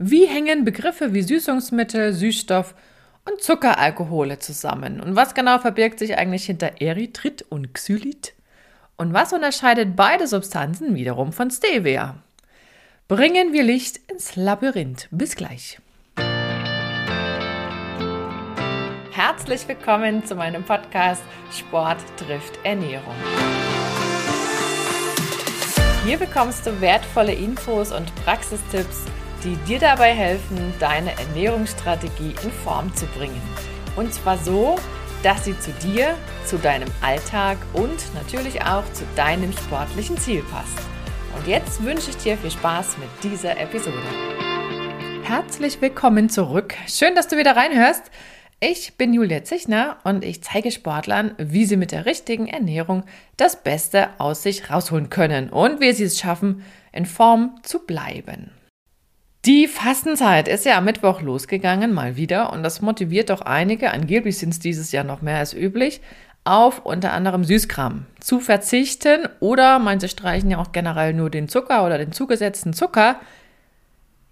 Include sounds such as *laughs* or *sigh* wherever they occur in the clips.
Wie hängen Begriffe wie Süßungsmittel, Süßstoff und Zuckeralkohole zusammen? Und was genau verbirgt sich eigentlich hinter Erythrit und Xylit? Und was unterscheidet beide Substanzen wiederum von Stevia? Bringen wir Licht ins Labyrinth. Bis gleich. Herzlich willkommen zu meinem Podcast Sport trifft Ernährung. Hier bekommst du wertvolle Infos und Praxistipps, die dir dabei helfen, deine Ernährungsstrategie in Form zu bringen. Und zwar so, dass sie zu dir, zu deinem Alltag und natürlich auch zu deinem sportlichen Ziel passt. Und jetzt wünsche ich dir viel Spaß mit dieser Episode. Herzlich willkommen zurück. Schön, dass du wieder reinhörst. Ich bin Julia Zichner und ich zeige Sportlern, wie sie mit der richtigen Ernährung das Beste aus sich rausholen können und wie sie es schaffen, in Form zu bleiben. Die Fastenzeit ist ja am Mittwoch losgegangen, mal wieder, und das motiviert doch einige, angeblich sind es dieses Jahr noch mehr als üblich, auf unter anderem Süßkram zu verzichten oder manche streichen ja auch generell nur den Zucker oder den zugesetzten Zucker.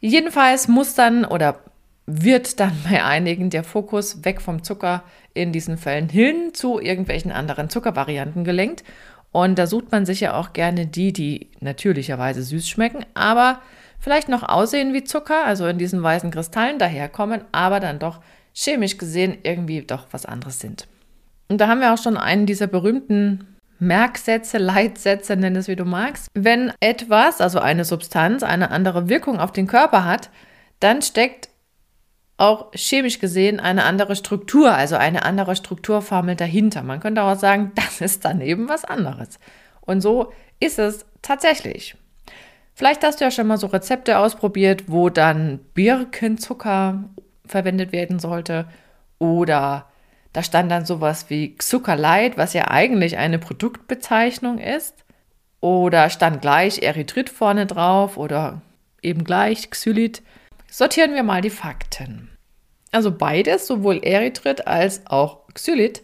Jedenfalls muss dann oder wird dann bei einigen der Fokus weg vom Zucker in diesen Fällen hin zu irgendwelchen anderen Zuckervarianten gelenkt. Und da sucht man sich ja auch gerne die, die natürlicherweise süß schmecken, aber vielleicht noch aussehen wie Zucker, also in diesen weißen Kristallen daherkommen, aber dann doch chemisch gesehen irgendwie doch was anderes sind. Und da haben wir auch schon einen dieser berühmten Merksätze, Leitsätze, nenn es wie du magst. Wenn etwas, also eine Substanz, eine andere Wirkung auf den Körper hat, dann steckt auch chemisch gesehen eine andere Struktur, also eine andere Strukturformel dahinter. Man könnte auch sagen, *laughs* das ist daneben was anderes. Und so ist es tatsächlich. Vielleicht hast du ja schon mal so Rezepte ausprobiert, wo dann Birkenzucker verwendet werden sollte oder da stand dann sowas wie Zuckerlight, was ja eigentlich eine Produktbezeichnung ist. Oder stand gleich Erythrit vorne drauf oder eben gleich Xylit. Sortieren wir mal die Fakten. Also beides, sowohl Erythrit als auch Xylit,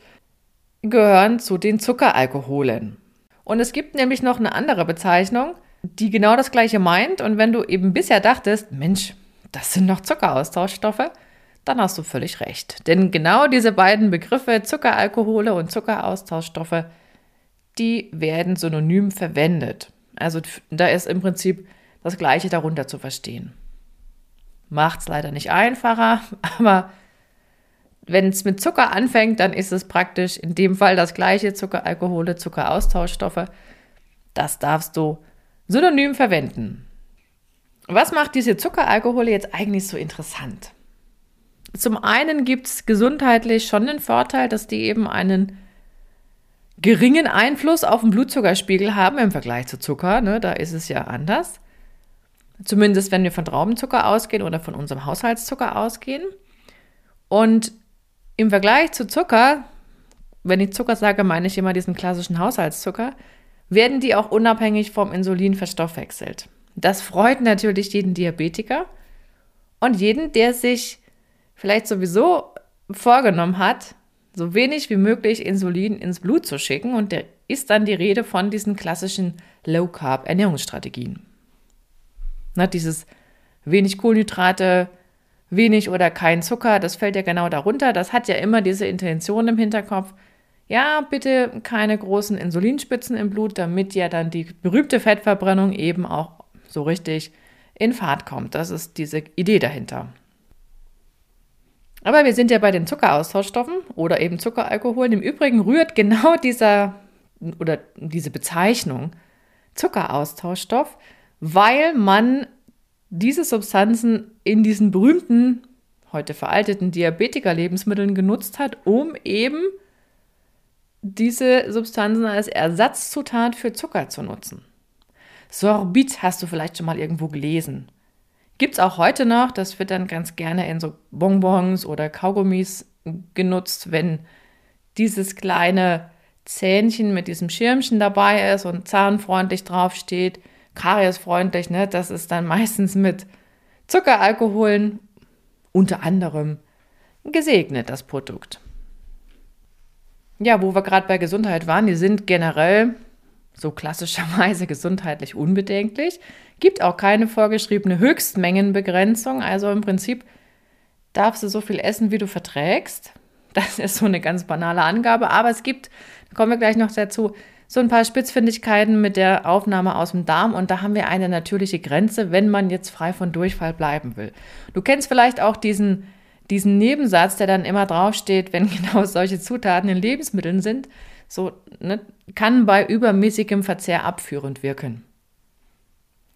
gehören zu den Zuckeralkoholen. Und es gibt nämlich noch eine andere Bezeichnung, die genau das gleiche meint. Und wenn du eben bisher dachtest, Mensch, das sind doch Zuckeraustauschstoffe, dann hast du völlig recht. Denn genau diese beiden Begriffe, Zuckeralkohole und Zuckeraustauschstoffe, die werden synonym verwendet. Also da ist im Prinzip das Gleiche darunter zu verstehen. Macht es leider nicht einfacher, *laughs* aber wenn es mit Zucker anfängt, dann ist es praktisch in dem Fall das gleiche Zuckeralkohole, Zuckeraustauschstoffe. Das darfst du synonym verwenden. Was macht diese Zuckeralkohole jetzt eigentlich so interessant? Zum einen gibt es gesundheitlich schon den Vorteil, dass die eben einen geringen Einfluss auf den Blutzuckerspiegel haben im Vergleich zu Zucker. Ne? Da ist es ja anders. Zumindest wenn wir von Traubenzucker ausgehen oder von unserem Haushaltszucker ausgehen. Und im Vergleich zu Zucker, wenn ich Zucker sage, meine ich immer diesen klassischen Haushaltszucker, werden die auch unabhängig vom Insulin verstoffwechselt. Das freut natürlich jeden Diabetiker und jeden, der sich vielleicht sowieso vorgenommen hat, so wenig wie möglich Insulin ins Blut zu schicken. Und der ist dann die Rede von diesen klassischen Low-Carb-Ernährungsstrategien. Na, dieses wenig Kohlenhydrate, wenig oder kein Zucker, das fällt ja genau darunter. Das hat ja immer diese Intention im Hinterkopf. Ja, bitte keine großen Insulinspitzen im Blut, damit ja dann die berühmte Fettverbrennung eben auch so richtig in Fahrt kommt. Das ist diese Idee dahinter. Aber wir sind ja bei den Zuckeraustauschstoffen oder eben Zuckeralkoholen. Im Übrigen rührt genau dieser oder diese Bezeichnung Zuckeraustauschstoff, weil man diese Substanzen in diesen berühmten, heute veralteten Diabetiker-Lebensmitteln genutzt hat, um eben diese Substanzen als Ersatzzutat für Zucker zu nutzen. Sorbit hast du vielleicht schon mal irgendwo gelesen. Gibt es auch heute noch, das wird dann ganz gerne in so Bonbons oder Kaugummis genutzt, wenn dieses kleine Zähnchen mit diesem Schirmchen dabei ist und zahnfreundlich draufsteht, kariesfreundlich, ne? Das ist dann *laughs* meistens mit Zuckeralkoholen unter anderem gesegnet, das Produkt. Ja, wo wir gerade bei Gesundheit waren, die sind generell so klassischerweise *laughs* gesundheitlich unbedenklich, gibt auch keine vorgeschriebene Höchstmengenbegrenzung, also im Prinzip darfst du so viel essen, wie du verträgst. Das ist so eine ganz banale Angabe, aber es gibt, da kommen wir gleich noch dazu, so ein paar Spitzfindigkeiten mit der Aufnahme aus dem Darm und da haben wir eine natürliche Grenze, wenn man jetzt frei von Durchfall bleiben will. Du kennst vielleicht auch diesen, diesen Nebensatz, der dann immer draufsteht, wenn *laughs* genau solche Zutaten in Lebensmitteln sind, so ne, kann bei übermäßigem Verzehr abführend wirken.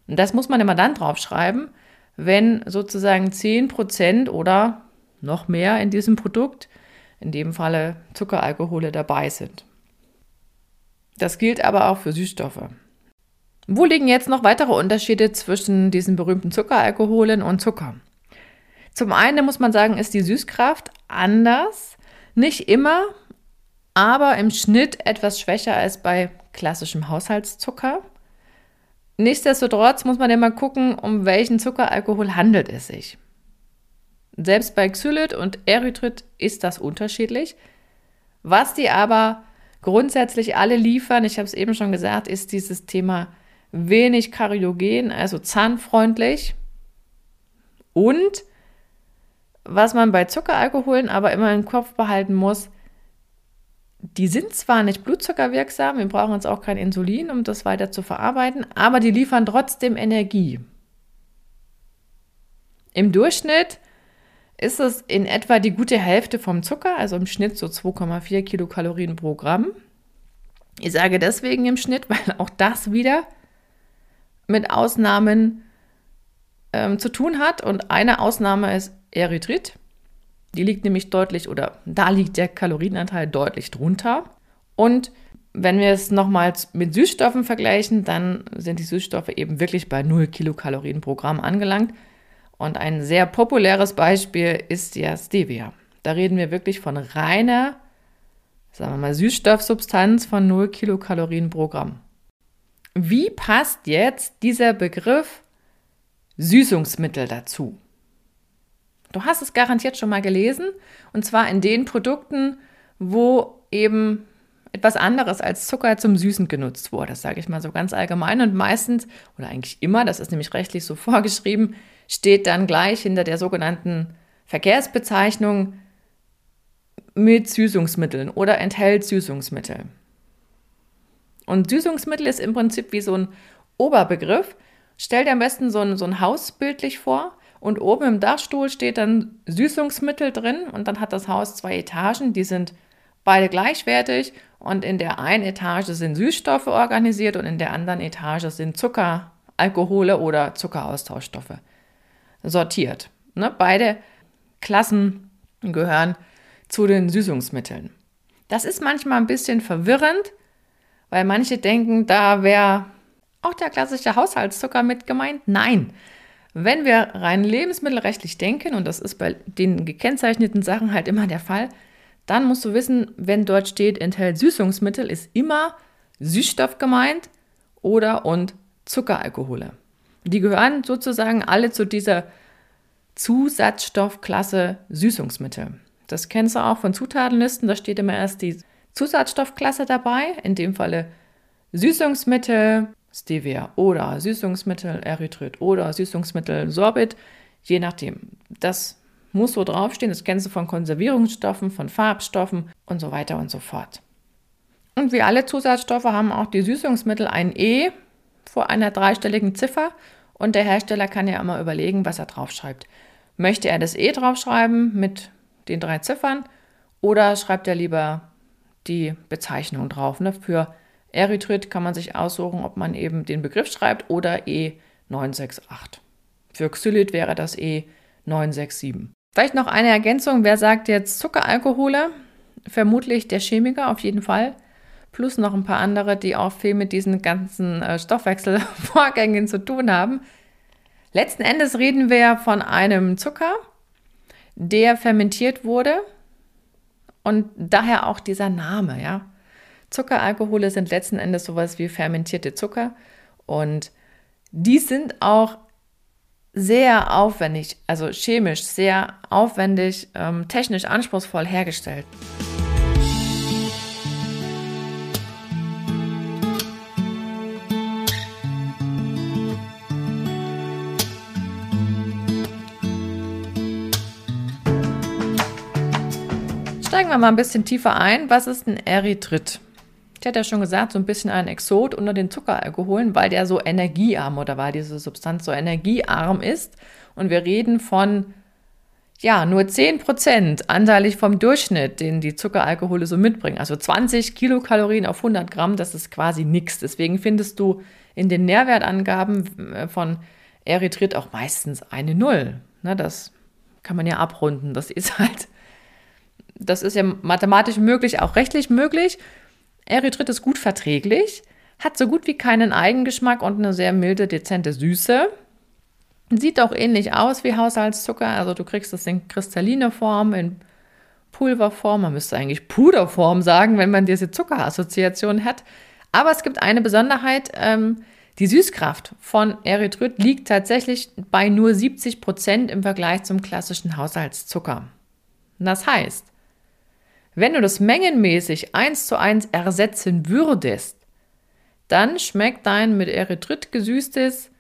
Und das muss man immer dann draufschreiben, wenn sozusagen 10% oder noch mehr in diesem Produkt, in dem Falle Zuckeralkohole dabei sind. Das gilt aber auch für Süßstoffe. Wo liegen jetzt noch weitere Unterschiede zwischen diesen berühmten Zuckeralkoholen und Zucker? Zum einen muss man sagen, ist die Süßkraft anders, nicht immer, aber im Schnitt etwas schwächer als bei klassischem Haushaltszucker. Nichtsdestotrotz muss man immer gucken, um welchen Zuckeralkohol handelt es sich. Selbst bei Xylit und Erythrit ist das unterschiedlich. Was die aber grundsätzlich alle liefern, ich habe es eben schon gesagt, ist dieses Thema wenig kariogen, also zahnfreundlich. Und was man bei Zuckeralkoholen aber immer im Kopf behalten muss, die sind zwar nicht blutzuckerwirksam, wir brauchen jetzt auch kein Insulin, um das weiter zu verarbeiten, aber die liefern trotzdem Energie. Im Durchschnitt ist es in etwa die gute Hälfte vom Zucker, also im Schnitt so 2,4 Kilokalorien pro Gramm. Ich sage deswegen im Schnitt, *laughs* weil auch das wieder mit Ausnahmen ähm, zu tun hat. Und eine Ausnahme ist Erythrit. Die liegt nämlich deutlich, oder da liegt der Kalorienanteil deutlich drunter. Und wenn wir es nochmal mit Süßstoffen vergleichen, dann sind die Süßstoffe eben wirklich bei 0 Kilokalorien pro Gramm angelangt. Und ein sehr populäres Beispiel ist ja Stevia. Da reden wir wirklich von reiner, sagen wir mal, Süßstoffsubstanz von 0 Kilokalorien pro Gramm. Wie passt jetzt dieser Begriff Süßungsmittel dazu? Du hast es garantiert schon mal gelesen, und zwar in den Produkten, wo eben etwas anderes als Zucker zum Süßen genutzt wurde. Das sage ich mal so ganz allgemein und meistens, oder eigentlich immer, das ist nämlich rechtlich so *laughs* vorgeschrieben, steht dann gleich hinter der sogenannten Verkehrsbezeichnung mit Süßungsmitteln oder enthält Süßungsmittel. Und Süßungsmittel ist im Prinzip wie so ein Oberbegriff. Stell dir am besten so ein, so ein Haus bildlich vor und oben im Dachstuhl steht dann Süßungsmittel drin und dann hat das Haus zwei Etagen, die sind beide gleichwertig und in der einen Etage sind Süßstoffe organisiert und in der anderen Etage sind Zucker, Alkohole oder Zuckeraustauschstoffe sortiert. Ne? Beide Klassen gehören zu den Süßungsmitteln. Das ist manchmal ein bisschen verwirrend, weil manche denken, da wäre auch der klassische Haushaltszucker mit gemeint. Nein, wenn wir rein lebensmittelrechtlich denken, und das ist bei den gekennzeichneten Sachen halt immer der Fall, dann musst du wissen, wenn dort steht, enthält Süßungsmittel, ist immer Süßstoff gemeint oder und Zuckeralkohole. Die gehören sozusagen alle zu dieser Zusatzstoffklasse Süßungsmittel. Das kennst du auch von Zutatenlisten, da steht immer erst die Zusatzstoffklasse dabei, in dem Falle Süßungsmittel Stevia oder Süßungsmittel Erythrit oder Süßungsmittel Sorbit, je nachdem. Das muss so draufstehen, das kennst du von Konservierungsstoffen, von Farbstoffen und so weiter und so fort. Und wie alle Zusatzstoffe haben auch die Süßungsmittel ein E vor einer dreistelligen Ziffer und der Hersteller kann ja immer überlegen, was er draufschreibt. Möchte er das E draufschreiben mit den drei Ziffern oder schreibt er lieber die Bezeichnung drauf? Ne? Für Erythrit kann man sich aussuchen, ob man eben den Begriff schreibt oder E968. Für Xylit wäre das E967. Vielleicht noch eine Ergänzung. Wer sagt jetzt Zuckeralkohole? Vermutlich der Chemiker auf jeden Fall plus noch ein paar andere, die auch viel mit diesen ganzen äh, Stoffwechselvorgängen zu tun haben. Letzten Endes reden wir von einem Zucker, der fermentiert wurde und daher auch dieser Name, ja. Zuckeralkohole sind letzten Endes sowas wie fermentierte Zucker und die sind auch sehr aufwendig, also chemisch sehr aufwendig, ähm, technisch anspruchsvoll hergestellt. Steigen wir mal ein bisschen tiefer ein. Was ist ein Erythrit? Ich hatte ja schon gesagt, so ein bisschen ein Exot unter den Zuckeralkoholen, weil der so energiearm oder weil diese Substanz so energiearm ist. Und wir reden von ja, nur 10% anteilig vom Durchschnitt, den die Zuckeralkohole so mitbringen. Also 20 Kilokalorien auf 100 Gramm, das ist quasi nichts. Deswegen findest du in den Nährwertangaben äh, von Erythrit auch meistens eine Null. Ne, das kann man ja abrunden. Das ist halt, das ist ja mathematisch möglich, auch rechtlich möglich. Erythrit ist gut verträglich, hat so gut wie keinen Eigengeschmack und eine sehr milde, dezente Süße. Sieht auch ähnlich aus wie Haushaltszucker, also du kriegst es in kristalline Form, in Pulverform, man müsste eigentlich Puderform sagen, wenn man diese Zuckerassoziation hat. Aber es gibt eine Besonderheit, ähm, die Süßkraft von Erythrit liegt tatsächlich bei nur 70 Prozent im Vergleich zum klassischen Haushaltszucker. Das heißt, wenn du das mengenmäßig eins zu eins ersetzen würdest, dann schmeckt dein mit Erythrit gesüßtes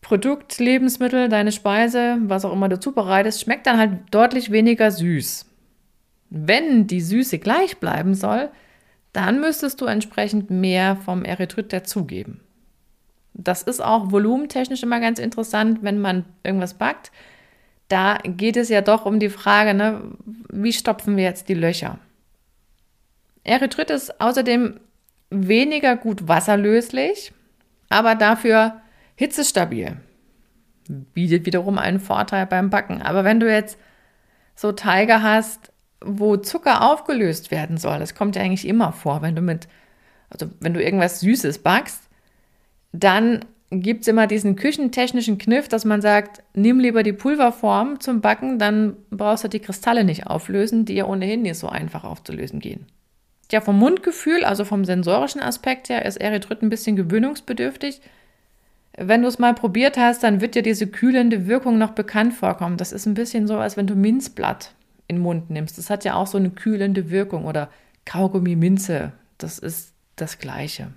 Produkt, Lebensmittel, deine Speise, was auch immer du zubereitest, schmeckt dann halt deutlich weniger süß. Wenn die Süße gleich bleiben soll, dann müsstest du entsprechend mehr vom Erythrit dazugeben. Das ist auch volumentechnisch immer ganz interessant, wenn man irgendwas backt. Da geht es ja doch um die Frage, ne, wie stopfen wir jetzt die Löcher? Erythrit ist außerdem weniger gut wasserlöslich, aber dafür hitzestabil. Bietet wiederum einen Vorteil beim Backen. Aber wenn du jetzt so Teige hast, wo Zucker aufgelöst werden soll, das kommt ja eigentlich immer vor, wenn du mit, also wenn du irgendwas Süßes backst, dann gibt es immer diesen küchentechnischen Kniff, dass man sagt, nimm lieber die Pulverform zum Backen, dann brauchst du die Kristalle nicht auflösen, die ja ohnehin nicht so einfach aufzulösen gehen. Ja, vom Mundgefühl, also vom sensorischen Aspekt her, ist Erythrit ein bisschen gewöhnungsbedürftig. Wenn du es mal probiert hast, dann wird dir diese kühlende Wirkung noch bekannt vorkommen. Das ist ein bisschen so, als wenn du Minzblatt in den Mund nimmst. Das hat ja auch so eine kühlende Wirkung oder Kaugummi Minze. Das ist das Gleiche.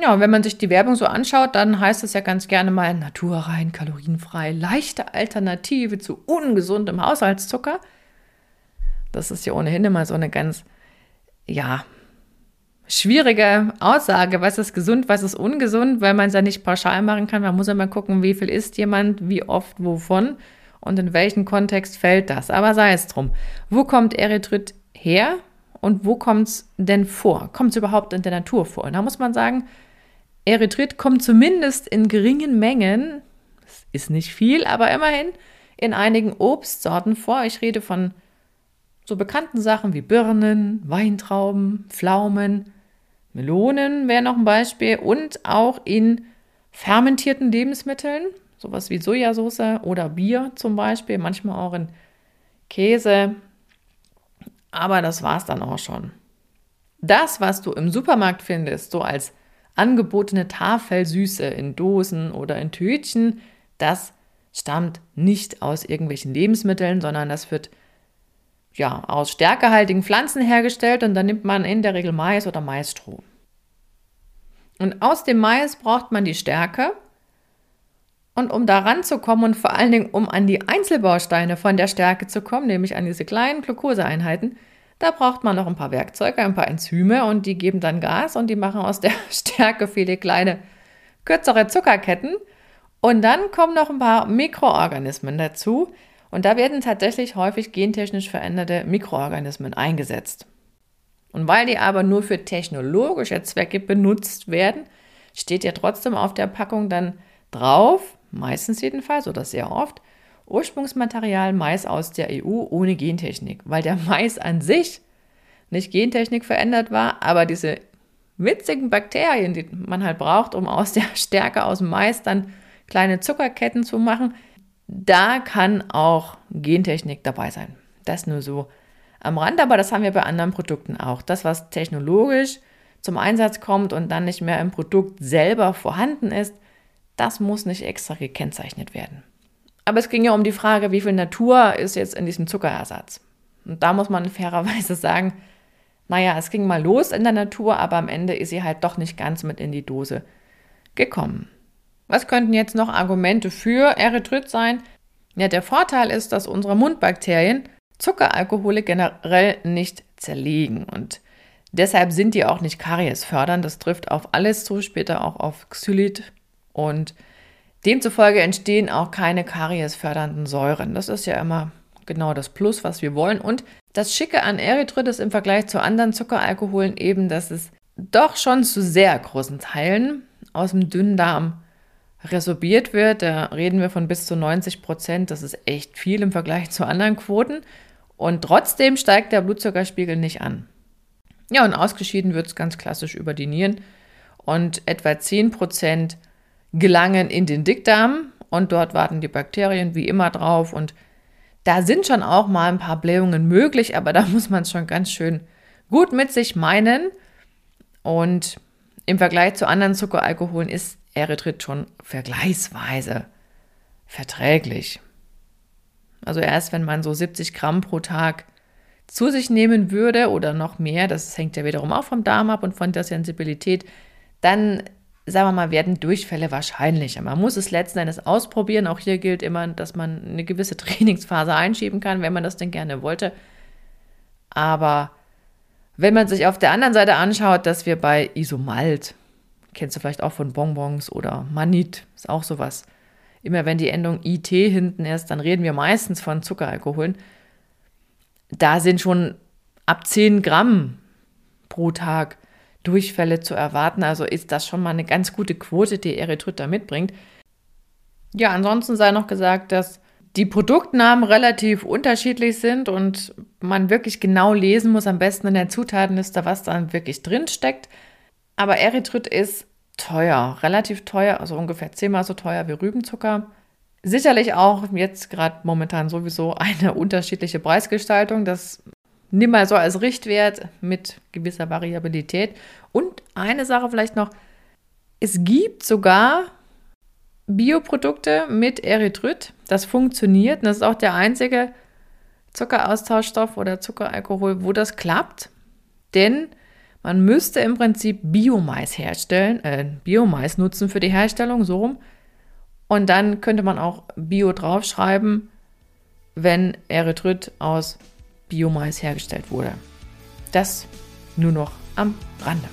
Ja, und wenn man sich die Werbung so anschaut, dann heißt es ja ganz gerne mal naturrein, kalorienfrei, leichte Alternative zu ungesundem Haushaltszucker. Das ist ja ohnehin immer so eine ganz, ja, schwierige Aussage, was ist gesund, was ist ungesund, weil man es ja nicht pauschal machen kann. Man muss ja mal gucken, wie viel isst jemand, wie oft, wovon und in welchen Kontext fällt das. Aber sei es drum. Wo kommt Erythrit her und wo kommt es denn vor? Kommt es überhaupt in der Natur vor? Und da muss man sagen, Erythrit kommt zumindest in geringen Mengen, das ist nicht viel, aber immerhin in einigen Obstsorten vor. Ich rede von so bekannten Sachen wie Birnen, Weintrauben, Pflaumen, Melonen wäre noch ein Beispiel und auch in fermentierten Lebensmitteln, sowas wie Sojasauce oder Bier zum Beispiel, manchmal auch in Käse. Aber das war es dann auch schon. Das, was du im Supermarkt findest, so als angebotene Tafelsüße in Dosen oder in Tütchen, das stammt nicht aus irgendwelchen Lebensmitteln, sondern das wird ja aus stärkehaltigen Pflanzen hergestellt und dann nimmt man in der Regel Mais oder Maisstroh. Und aus dem Mais braucht man die Stärke. Und um da ranzukommen und vor allen Dingen um an die Einzelbausteine von der Stärke zu kommen, nämlich an diese kleinen Glukoseeinheiten, da braucht man noch ein paar Werkzeuge, ein paar Enzyme und die geben dann Gas und die machen aus der *laughs* Stärke viele kleine, kürzere Zuckerketten. Und dann kommen noch ein paar Mikroorganismen dazu. Und da werden tatsächlich häufig gentechnisch veränderte Mikroorganismen eingesetzt. Und weil die aber nur für technologische Zwecke benutzt werden, steht ja trotzdem auf der Packung dann drauf, meistens jedenfalls oder sehr oft, Ursprungsmaterial Mais aus der EU ohne Gentechnik, weil der Mais an sich nicht Gentechnik verändert war, aber diese witzigen Bakterien, die man halt braucht, um aus der *laughs* Stärke aus dem Mais dann kleine Zuckerketten zu machen, da kann auch Gentechnik dabei sein. Das nur so am Rand, aber das haben wir bei anderen Produkten auch. Das, was technologisch zum Einsatz kommt und dann nicht mehr im Produkt selber vorhanden ist, das muss nicht extra gekennzeichnet werden. Aber es ging ja um die Frage, wie viel Natur ist jetzt in diesem Zuckerersatz. Und da muss man fairerweise sagen, naja, es ging mal los in der Natur, aber am Ende ist sie halt doch nicht ganz mit in die Dose gekommen. Was könnten jetzt noch Argumente für Erythrit sein? Ja, der Vorteil ist, dass unsere Mundbakterien Zuckeralkohole generell nicht zerlegen und deshalb sind die auch nicht kariesfördernd. Das trifft auf alles zu, später auch auf Xylit und demzufolge entstehen auch keine kariesfördernden Säuren. Das ist ja immer genau das Plus, was wir wollen. Und das Schicke an Erythrit ist im Vergleich zu anderen Zuckeralkoholen eben, dass es doch schon zu sehr großen Teilen aus dem Dünndarm resorbiert wird. Da reden wir von bis zu 90 Prozent. Das ist echt viel im Vergleich zu anderen Quoten. Und trotzdem steigt der Blutzuckerspiegel nicht an. Ja, und ausgeschieden wird es ganz klassisch über die Nieren. Und etwa 10 Prozent gelangen in den Dickdarm. Und dort warten die Bakterien wie immer drauf. Und da sind schon auch mal ein paar Blähungen möglich, aber da *laughs* muss man es schon ganz schön gut mit sich meinen. Und im Vergleich zu anderen Zuckeralkoholen ist Erythrit schon vergleichsweise verträglich. Also erst wenn man so 70 Gramm pro Tag zu sich nehmen würde oder noch mehr, das hängt ja wiederum auch vom Darm ab und von der Sensibilität, dann, sagen wir mal, werden Durchfälle wahrscheinlicher. Man muss es letzten Endes ausprobieren. Auch hier gilt immer, dass man eine gewisse *laughs* Trainingsphase einschieben kann, wenn man das denn gerne wollte. Aber wenn man sich auf der anderen Seite anschaut, dass wir bei Isomalt, kennst du vielleicht auch von Bonbons oder Manit, ist auch sowas, immer wenn die Endung IT hinten ist, dann reden wir meistens von Zuckeralkoholen. Da sind schon ab 10 Gramm pro Tag Durchfälle zu erwarten. Also ist das schon mal eine ganz gute Quote, die Erythrit da mitbringt. Ja, ansonsten sei noch gesagt, dass die Produktnamen relativ unterschiedlich sind und man wirklich genau lesen muss, am besten in der Zutatenliste, was dann wirklich drin steckt. Aber Erythrit ist teuer, relativ teuer, also ungefähr zehnmal so teuer wie Rübenzucker. Sicherlich auch jetzt gerade momentan sowieso eine unterschiedliche Preisgestaltung. Das nimm mal so als Richtwert mit gewisser Variabilität. Und eine Sache vielleicht noch, es gibt sogar Bioprodukte mit Erythrit. Das funktioniert. Und das ist auch der einzige Zuckeraustauschstoff oder Zuckeralkohol, wo das klappt. Denn man müsste im Prinzip Biomais herstellen, äh, Biomais nutzen für die Herstellung, so rum. Und dann könnte man auch Bio draufschreiben, wenn Erythrit aus Biomais hergestellt wurde. Das nur noch am Rande.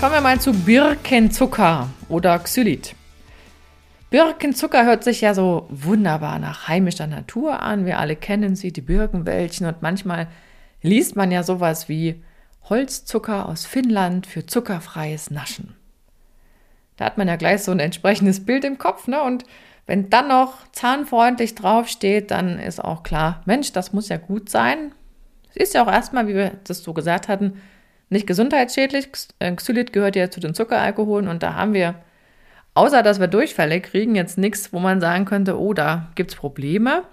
Kommen wir mal zu Birkenzucker oder Xylit. Birkenzucker hört sich ja so wunderbar nach heimischer Natur an. Wir alle kennen sie, die Birkenwäldchen. Und manchmal liest man ja sowas wie Holzzucker aus Finnland für zuckerfreies Naschen. Da hat man ja gleich so ein entsprechendes Bild im Kopf. Ne? Und wenn dann noch zahnfreundlich draufsteht, dann ist auch klar, Mensch, das muss ja gut sein. Es ist ja auch erstmal, wie wir das so gesagt hatten, nicht gesundheitsschädlich. Xylit gehört ja zu den Zuckeralkoholen und da haben wir, außer dass wir Durchfälle kriegen, jetzt nichts, wo man sagen könnte, oh, da gibt es Probleme.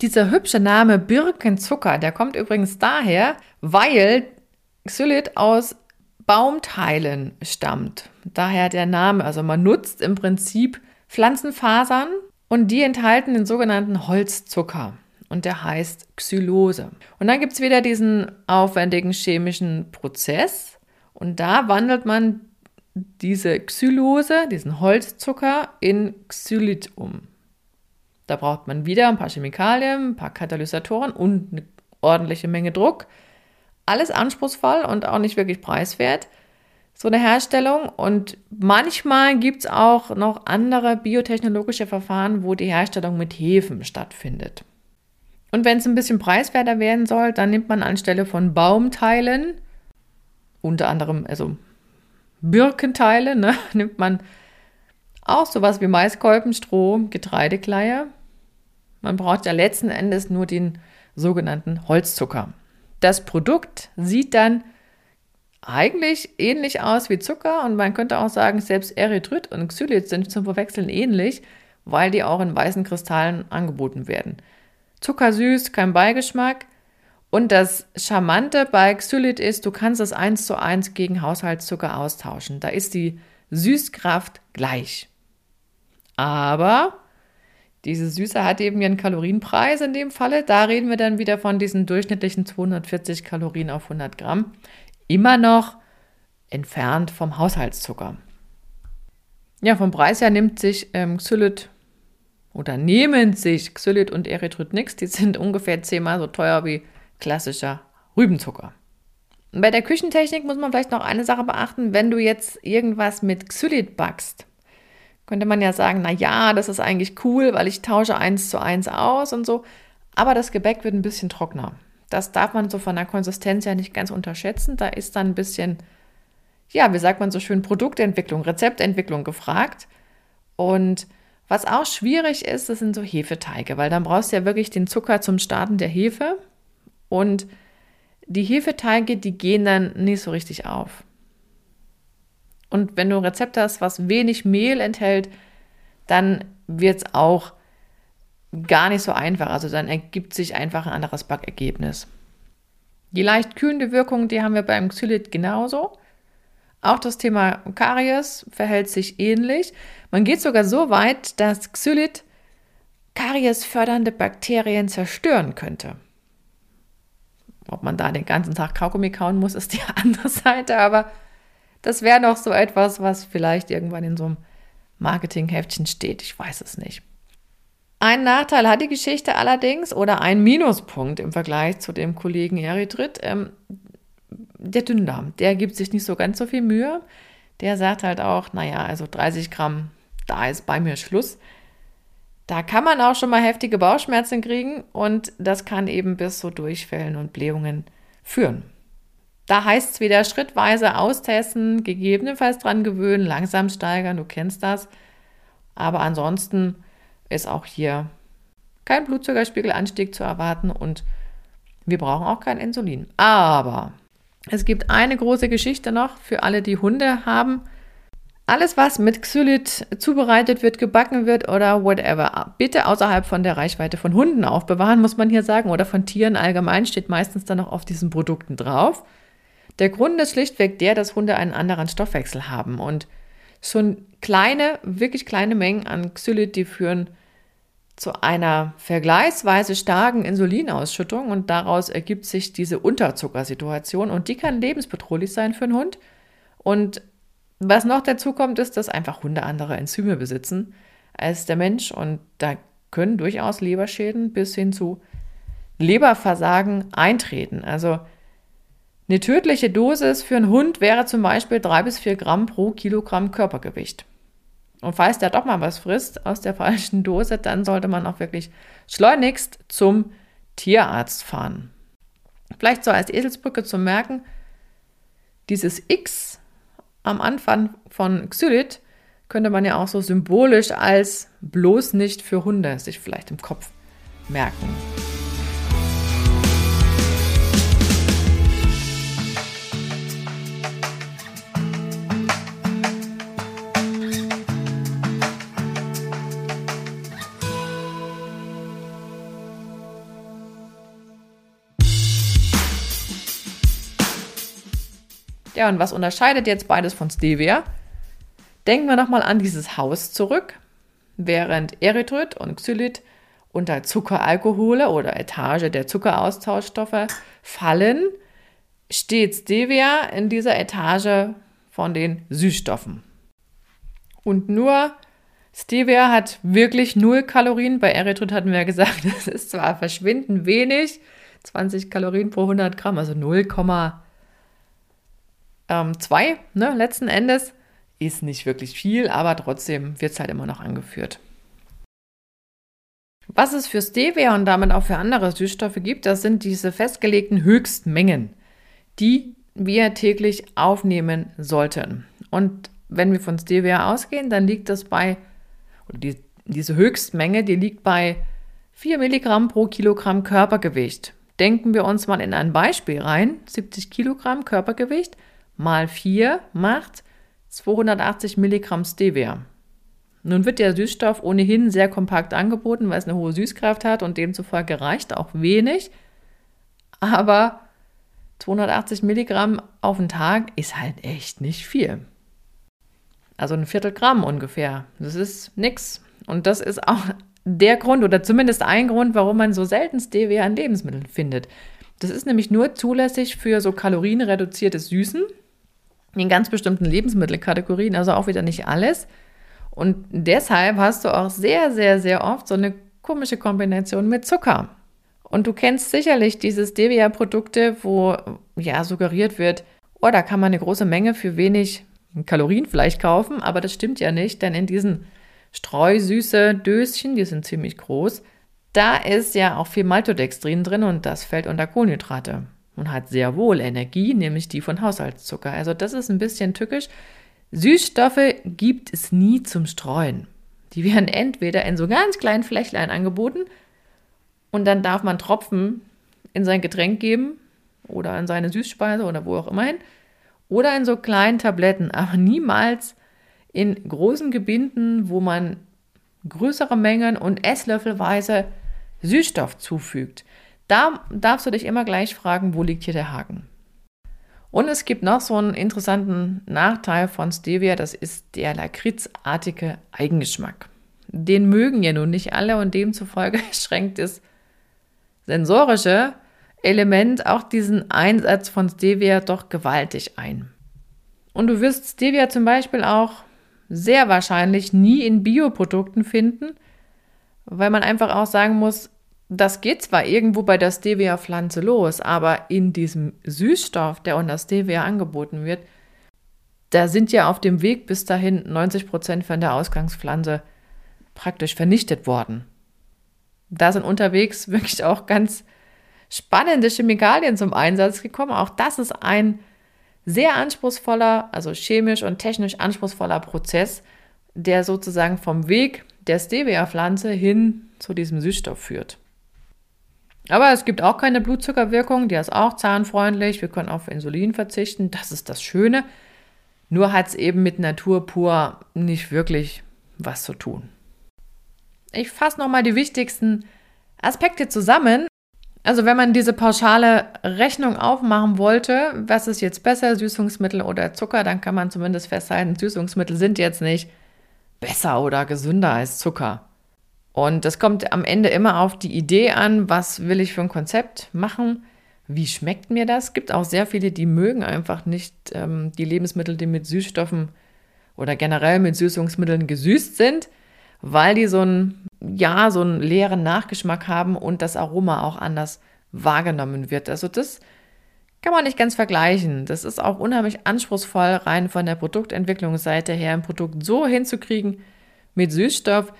Dieser hübsche Name Birkenzucker, der kommt übrigens daher, weil Xylit aus Baumteilen stammt. Daher der Name. Also man nutzt im Prinzip Pflanzenfasern und die enthalten den sogenannten Holzzucker und der heißt Xylose. Und dann gibt es wieder diesen aufwendigen chemischen Prozess und da wandelt man diese Xylose, diesen Holzzucker, in Xylit um. Da braucht man wieder ein paar Chemikalien, ein paar Katalysatoren und eine ordentliche Menge Druck. Alles anspruchsvoll und auch nicht wirklich preiswert, so eine Herstellung. Und manchmal gibt es auch noch andere biotechnologische Verfahren, wo die Herstellung mit Hefen stattfindet. Und wenn es ein bisschen preiswerter werden soll, dann nimmt man anstelle von Baumteilen, unter anderem also Birkenteile, ne, *laughs* nimmt man auch sowas wie Maiskolben, Stroh, Getreidekleie. Man braucht ja letzten Endes nur den sogenannten Holzzucker. Das Produkt sieht dann eigentlich ähnlich aus wie Zucker und man könnte auch sagen, selbst Erythrit und Xylit sind zum Verwechseln ähnlich, weil die auch in weißen Kristallen angeboten werden zuckersüß, kein Beigeschmack. Und das Charmante bei Xylit ist, du kannst es eins zu eins gegen Haushaltszucker austauschen. Da ist die Süßkraft gleich. Aber Diese Süße hat eben ihren Kalorienpreis in dem Falle. Da reden wir dann wieder von diesen durchschnittlichen 240 Kalorien auf 100 Gramm. Immer noch entfernt vom Haushaltszucker. Ja, vom Preis her nimmt sich ähm, Xylit oder nehmen sich Xylit und Erythrit nichts. Die sind ungefähr zehnmal so teuer wie klassischer Rübenzucker. Bei der Küchentechnik muss man vielleicht noch eine Sache beachten. Wenn du jetzt irgendwas mit Xylit backst, könnte man ja sagen, na ja, das ist eigentlich cool, weil ich tausche eins zu eins aus und so. Aber das Gebäck wird ein bisschen trockener. Das darf man so von der Konsistenz ja nicht ganz unterschätzen. Da ist dann ein bisschen, ja, wie sagt man so schön, Produktentwicklung, Rezeptentwicklung gefragt. Und was auch schwierig ist, das sind so Hefeteige, weil dann brauchst du ja wirklich den Zucker zum Starten der Hefe. Und die Hefeteige, die gehen dann nicht so richtig auf. Und wenn du ein Rezept hast, was wenig Mehl enthält, dann wird es auch gar nicht so einfach. Also dann ergibt sich einfach ein anderes Backergebnis. Die leicht kühlende Wirkung, die haben wir beim Xylit genauso. Auch das Thema Karies verhält sich ähnlich. Man geht sogar so weit, dass Xylit Karies fördernde Bakterien zerstören könnte. Ob man da den ganzen Tag Kaugummi kauen muss, ist die *laughs* andere Seite, aber das wäre noch so etwas, was vielleicht irgendwann in so einem Marketingheftchen steht. Ich weiß es nicht. Ein Nachteil hat die Geschichte allerdings oder ein Minuspunkt im Vergleich zu dem Kollegen Erythrit. Ähm, der Dünndarm, der gibt sich nicht so ganz so viel Mühe. Der sagt halt auch, naja, also 30 Gramm, da ist bei mir Schluss. Da kann man auch schon mal heftige Bauchschmerzen kriegen und das kann eben bis zu Durchfällen und Blähungen führen. Da heißt es wieder schrittweise austesten, gegebenenfalls dran gewöhnen, langsam steigern, du kennst das. Aber ansonsten ist auch hier kein Blutzuckerspiegelanstieg zu erwarten und wir brauchen auch kein Insulin. Aber es gibt eine große Geschichte noch für alle, die Hunde haben. Alles, was mit Xylit zubereitet wird, gebacken wird oder whatever, bitte außerhalb von der Reichweite von Hunden aufbewahren, muss man hier sagen, oder von Tieren allgemein, steht meistens dann noch auf diesen Produkten drauf. Der Grund ist schlichtweg der, dass Hunde einen anderen Stoffwechsel haben und schon kleine, wirklich kleine Mengen an Xylit, die führen zu einer vergleichsweise starken Insulinausschüttung und daraus ergibt sich diese Unterzuckersituation und die kann lebensbedrohlich sein für einen Hund. Und was noch dazu kommt, ist, dass einfach Hunde andere Enzyme besitzen als der Mensch und da können durchaus Leberschäden bis hin zu Leberversagen eintreten. Also eine tödliche Dosis für einen Hund wäre zum Beispiel drei bis vier Gramm pro Kilogramm Körpergewicht. Und falls der doch mal was frisst aus der falschen Dose, dann sollte man auch wirklich schleunigst zum Tierarzt fahren. Vielleicht so als Eselsbrücke zu merken, dieses X am Anfang von Xylit könnte man ja auch so symbolisch als bloß nicht für Hunde sich vielleicht im Kopf merken. Ja, und was unterscheidet jetzt beides von Stevia? Denken wir nochmal an dieses Haus zurück. Während Erythrit und Xylit unter Zuckeralkohole oder Etage der Zuckeraustauschstoffe fallen, steht Stevia in dieser Etage von den Süßstoffen. Und nur Stevia hat wirklich null Kalorien. Bei Erythrit hatten wir ja gesagt, *laughs* das ist zwar verschwindend wenig, 20 Kalorien pro 100 Gramm, also 0,8 ähm, zwei, ne, letzten Endes. Ist nicht wirklich viel, aber trotzdem wird es halt immer noch angeführt. Was es für Stevia und damit auch für andere Süßstoffe gibt, das sind diese festgelegten Höchstmengen, die wir täglich aufnehmen sollten. Und wenn wir von Stevia ausgehen, dann liegt das bei, oder die, diese Höchstmenge, die liegt bei 4 Milligramm pro Kilogramm Körpergewicht. Denken wir uns mal in ein Beispiel rein, 70 Kilogramm Körpergewicht mal 4 macht 280 Milligramm Stevia. Nun wird der Süßstoff ohnehin sehr kompakt angeboten, weil es eine hohe Süßkraft hat und demzufolge reicht auch wenig. Aber 280 Milligramm auf den Tag ist halt echt nicht viel. Also ein Viertel Gramm ungefähr. Das ist nix. Und das ist auch der Grund oder zumindest ein Grund, warum man so selten Stevia in Lebensmitteln findet. Das ist nämlich nur zulässig für so kalorienreduzierte Süßen in ganz bestimmten Lebensmittelkategorien, also auch wieder nicht alles. Und deshalb hast du auch sehr, sehr, sehr oft so eine komische Kombination mit Zucker. Und du kennst sicherlich diese Stevia-Produkte, wo ja suggeriert wird, oh, da kann man eine große Menge für wenig Kalorien vielleicht kaufen, aber das stimmt ja nicht, denn in diesen streusüße Döschen, die sind ziemlich groß, da ist ja auch viel Maltodextrin drin und das fällt unter Kohlenhydrate und hat sehr wohl Energie, nämlich die von Haushaltszucker. Also das ist ein bisschen tückisch. Süßstoffe gibt es nie zum Streuen. Die werden entweder in so ganz kleinen Flächlein angeboten und dann darf man Tropfen in sein Getränk geben oder in seine Süßspeise oder wo auch immer hin oder in so kleinen Tabletten, aber niemals in großen Gebinden, wo man größere Mengen und Esslöffelweise Süßstoff zufügt. Da darfst du dich immer gleich fragen, wo liegt hier der Haken? Und es gibt noch so einen interessanten Nachteil von Stevia, das ist der lakritzartige Eigengeschmack. Den mögen ja nun nicht alle und demzufolge *laughs* schränkt das sensorische Element auch diesen Einsatz von Stevia doch gewaltig ein. Und du wirst Stevia zum Beispiel auch sehr wahrscheinlich nie in Bioprodukten finden, weil man einfach auch sagen muss, das geht zwar irgendwo bei der Stevia-Pflanze los, aber in diesem Süßstoff, der unter Stevia angeboten wird, da sind ja auf dem Weg bis dahin 90 Prozent von der Ausgangspflanze praktisch vernichtet worden. Da sind unterwegs *laughs* wirklich auch ganz spannende Chemikalien zum Einsatz gekommen. Auch das ist ein sehr anspruchsvoller, also chemisch und technisch anspruchsvoller Prozess, der sozusagen vom Weg der Stevia-Pflanze hin zu diesem Süßstoff führt. Aber es gibt auch keine Blutzuckerwirkung, die ist auch zahnfreundlich. Wir können auf Insulin verzichten, das ist das Schöne. Nur hat es eben mit Natur pur nicht wirklich was zu tun. Ich fasse nochmal die wichtigsten Aspekte zusammen. Also wenn man diese pauschale Rechnung aufmachen wollte, was ist jetzt besser, Süßungsmittel oder Zucker, dann kann man zumindest festhalten, Süßungsmittel sind jetzt nicht besser oder gesünder als Zucker. Und das kommt am Ende immer auf die Idee an, was will ich für ein Konzept machen, wie schmeckt mir das. Es gibt auch sehr viele, die mögen einfach nicht ähm, die Lebensmittel, die mit Süßstoffen oder generell mit Süßungsmitteln gesüßt sind weil die so einen, ja, so einen leeren Nachgeschmack haben und das Aroma auch anders wahrgenommen wird. Also das kann man nicht ganz vergleichen. Das ist auch unheimlich anspruchsvoll, rein von der Produktentwicklungsseite her, ein Produkt so hinzukriegen mit Süßstoff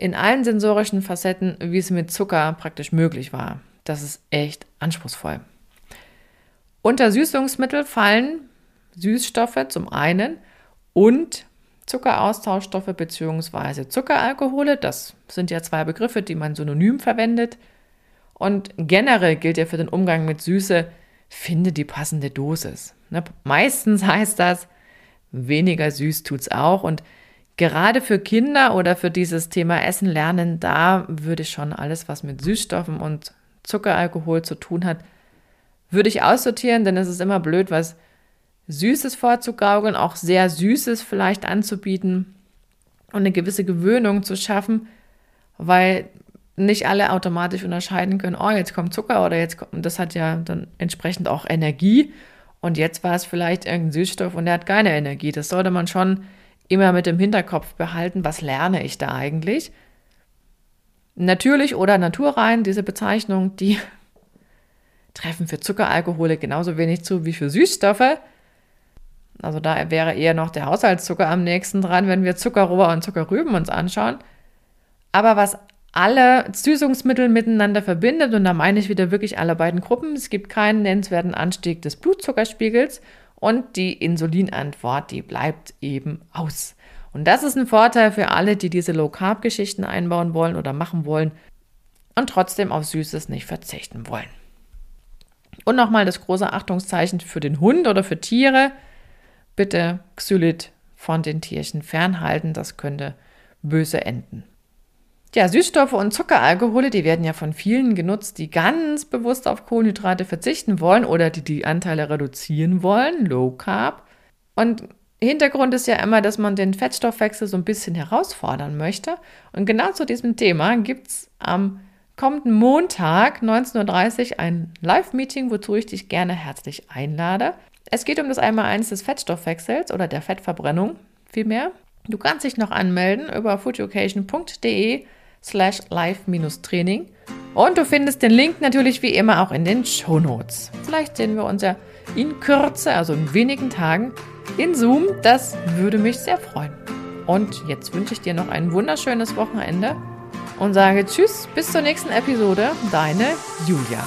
in allen sensorischen Facetten, wie es mit Zucker praktisch möglich war. Das ist echt anspruchsvoll. Unter Süßungsmittel fallen Süßstoffe zum einen und Zuckeraustauschstoffe bzw. Zuckeralkohole. Das sind ja zwei Begriffe, die man synonym verwendet. Und generell gilt ja für den Umgang mit Süße, finde die passende Dosis. Ne? Meistens heißt das, weniger süß tut es auch. Und gerade für Kinder oder für dieses Thema Essen lernen, da würde ich schon alles, was mit Süßstoffen und Zuckeralkohol zu tun hat, würde ich aussortieren, denn es ist immer blöd, was Süßes vorzugaukeln, auch sehr Süßes vielleicht anzubieten und eine gewisse Gewöhnung zu schaffen, weil nicht alle automatisch unterscheiden können, oh, jetzt kommt Zucker oder jetzt kommt, und das hat ja dann entsprechend auch Energie und jetzt war es vielleicht irgendein Süßstoff und der hat keine Energie. Das sollte man schon immer mit dem Hinterkopf behalten, was lerne ich da eigentlich? Natürlich oder naturrein, diese Bezeichnung, die *laughs* treffen für Zuckeralkohole genauso wenig zu wie für Süßstoffe. Also da wäre eher noch der Haushaltszucker am nächsten dran, wenn wir Zuckerrohr und Zuckerrüben uns anschauen. Aber was alle Süßungsmittel miteinander verbindet, und da meine ich wieder wirklich alle beiden Gruppen, es gibt keinen nennenswerten Anstieg des Blutzuckerspiegels und die Insulinantwort, die bleibt eben aus. Und das ist ein Vorteil für alle, die diese Low-Carb-Geschichten einbauen wollen oder machen wollen und trotzdem auf Süßes nicht verzichten wollen. Und nochmal das große Achtungszeichen für den Hund oder für Tiere bitte Xylit von den Tierchen fernhalten, das könnte böse enden. Ja, Süßstoffe und Zuckeralkohole, die werden ja von vielen genutzt, die ganz bewusst auf Kohlenhydrate verzichten wollen oder die die Anteile reduzieren wollen, Low Carb. Und Hintergrund ist ja immer, dass man den Fettstoffwechsel so ein bisschen herausfordern möchte. Und genau zu diesem Thema gibt es am kommenden Montag 19.30 Uhr ein Live-Meeting, wozu ich dich gerne herzlich einlade. Es geht um das Einmaleins des Fettstoffwechsels oder der Fettverbrennung vielmehr. Du kannst dich noch anmelden über foodeducation.de slash live-training und du findest den Link natürlich wie immer auch in den Show Notes. Vielleicht sehen wir uns ja in Kürze, also in wenigen Tagen, in Zoom. Das würde mich sehr freuen. Und jetzt wünsche ich dir noch ein wunderschönes Wochenende und sage Tschüss, bis zur nächsten Episode. Deine Julia.